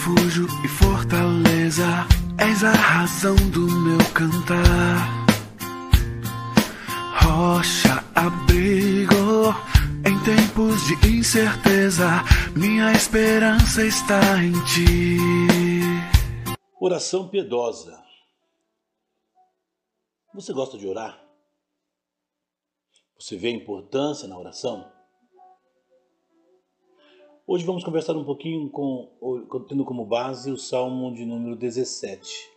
refúgio e fortaleza, és a razão do meu cantar. Rocha, abrigo, em tempos de incerteza, minha esperança está em ti. Oração piedosa. Você gosta de orar? Você vê a importância na oração? Hoje vamos conversar um pouquinho com, tendo como base o Salmo de número 17.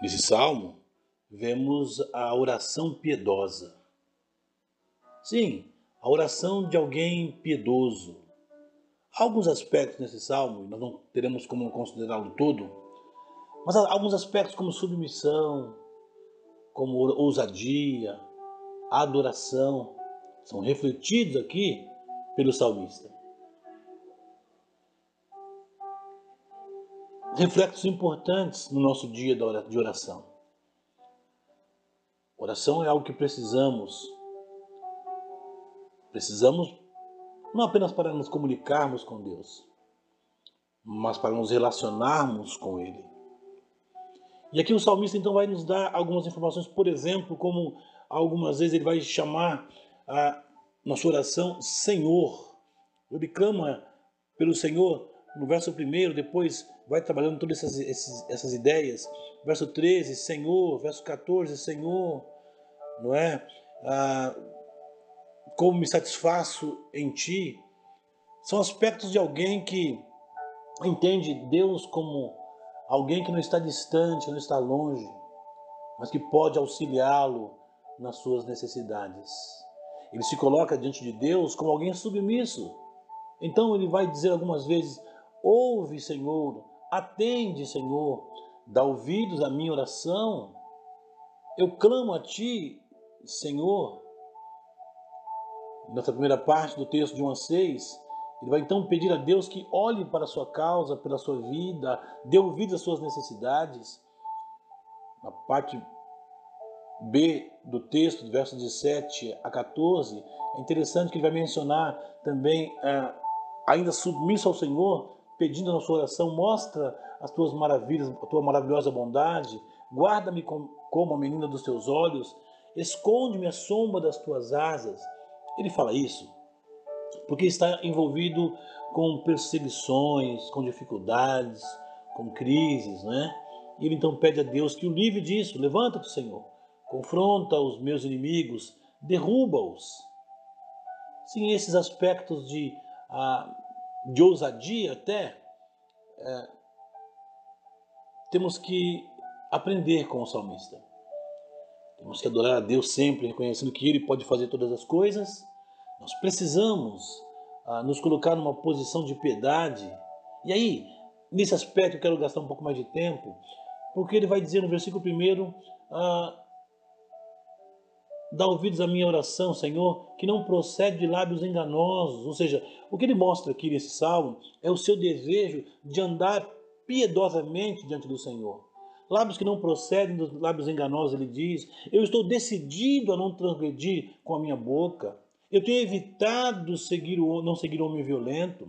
Nesse salmo, vemos a oração piedosa. Sim, a oração de alguém piedoso. Há alguns aspectos nesse salmo, nós não teremos como considerá-lo todo, mas há alguns aspectos como submissão, como ousadia, adoração, são refletidos aqui pelo salmista. Reflexos importantes no nosso dia de oração. Oração é algo que precisamos. Precisamos não apenas para nos comunicarmos com Deus, mas para nos relacionarmos com Ele. E aqui o salmista então vai nos dar algumas informações, por exemplo, como algumas vezes ele vai chamar a nossa oração Senhor. Ele clama pelo Senhor no verso primeiro, depois vai trabalhando todas essas, essas, essas ideias. Verso 13, Senhor. Verso 14, Senhor. Não é? Ah, como me satisfaço em Ti. São aspectos de alguém que entende Deus como alguém que não está distante, não está longe, mas que pode auxiliá-lo nas suas necessidades. Ele se coloca diante de Deus como alguém submisso. Então ele vai dizer algumas vezes: Ouve, Senhor, Atende, Senhor, dá ouvidos à minha oração. Eu clamo a Ti, Senhor. Nessa primeira parte do texto de 1 a 6, ele vai então pedir a Deus que olhe para a sua causa, pela sua vida, dê ouvidos às suas necessidades. Na parte B do texto, do verso 17 a 14, é interessante que ele vai mencionar também, eh, ainda submisso ao Senhor, pedindo na sua oração, mostra as tuas maravilhas, a tua maravilhosa bondade, guarda-me como a menina dos teus olhos, esconde-me a sombra das tuas asas. Ele fala isso porque está envolvido com perseguições, com dificuldades, com crises, né? Ele então pede a Deus que o livre disso. Levanta-te, Senhor, confronta os meus inimigos, derruba-os. Sim, esses aspectos de ah, de ousadia até, é, temos que aprender com o salmista. Temos que adorar a Deus sempre, reconhecendo que Ele pode fazer todas as coisas. Nós precisamos ah, nos colocar numa posição de piedade. E aí, nesse aspecto, eu quero gastar um pouco mais de tempo, porque ele vai dizer no versículo 1: ah, Dá ouvidos à minha oração, Senhor, que não procede de lábios enganosos. Ou seja, o que ele mostra aqui nesse salmo é o seu desejo de andar piedosamente diante do Senhor. Lábios que não procedem dos lábios enganosos, ele diz: Eu estou decidido a não transgredir com a minha boca. Eu tenho evitado seguir o, não seguir o homem violento.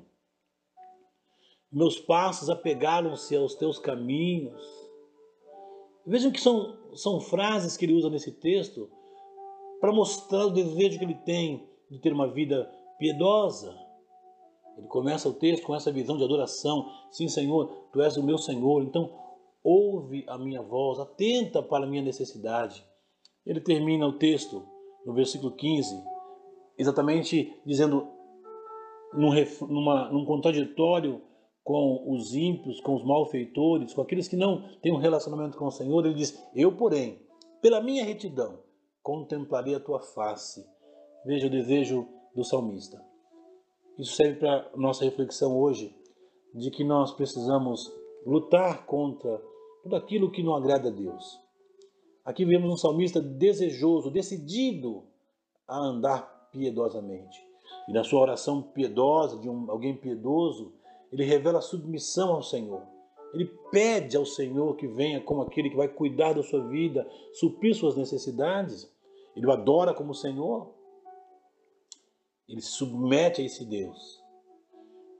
Meus passos apegaram-se aos teus caminhos. Vejam que são, são frases que ele usa nesse texto para mostrar o desejo que ele tem de ter uma vida piedosa. Ele começa o texto com essa visão de adoração. Sim, Senhor, tu és o meu Senhor, então ouve a minha voz, atenta para a minha necessidade. Ele termina o texto no versículo 15, exatamente dizendo, num, numa, num contraditório com os ímpios, com os malfeitores, com aqueles que não têm um relacionamento com o Senhor, ele diz: Eu, porém, pela minha retidão, contemplarei a tua face. Veja o desejo do salmista. Isso serve para nossa reflexão hoje de que nós precisamos lutar contra tudo aquilo que não agrada a Deus. Aqui vemos um salmista desejoso, decidido a andar piedosamente. E na sua oração piedosa, de um, alguém piedoso, ele revela submissão ao Senhor. Ele pede ao Senhor que venha como aquele que vai cuidar da sua vida, suprir suas necessidades. Ele o adora como Senhor. Ele se submete a esse Deus.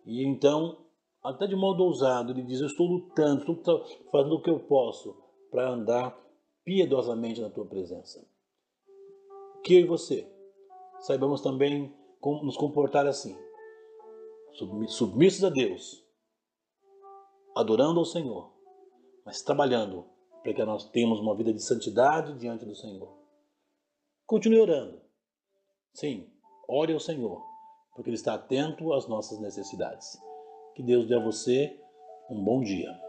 E então até de modo ousado, ele diz: Eu estou lutando, estou fazendo o que eu posso para andar piedosamente na tua presença. Que eu e você saibamos também nos comportar assim, submissos a Deus, adorando ao Senhor, mas trabalhando para que nós tenhamos uma vida de santidade diante do Senhor. Continue orando. Sim, ore ao Senhor, porque Ele está atento às nossas necessidades. Que Deus dê a você um bom dia.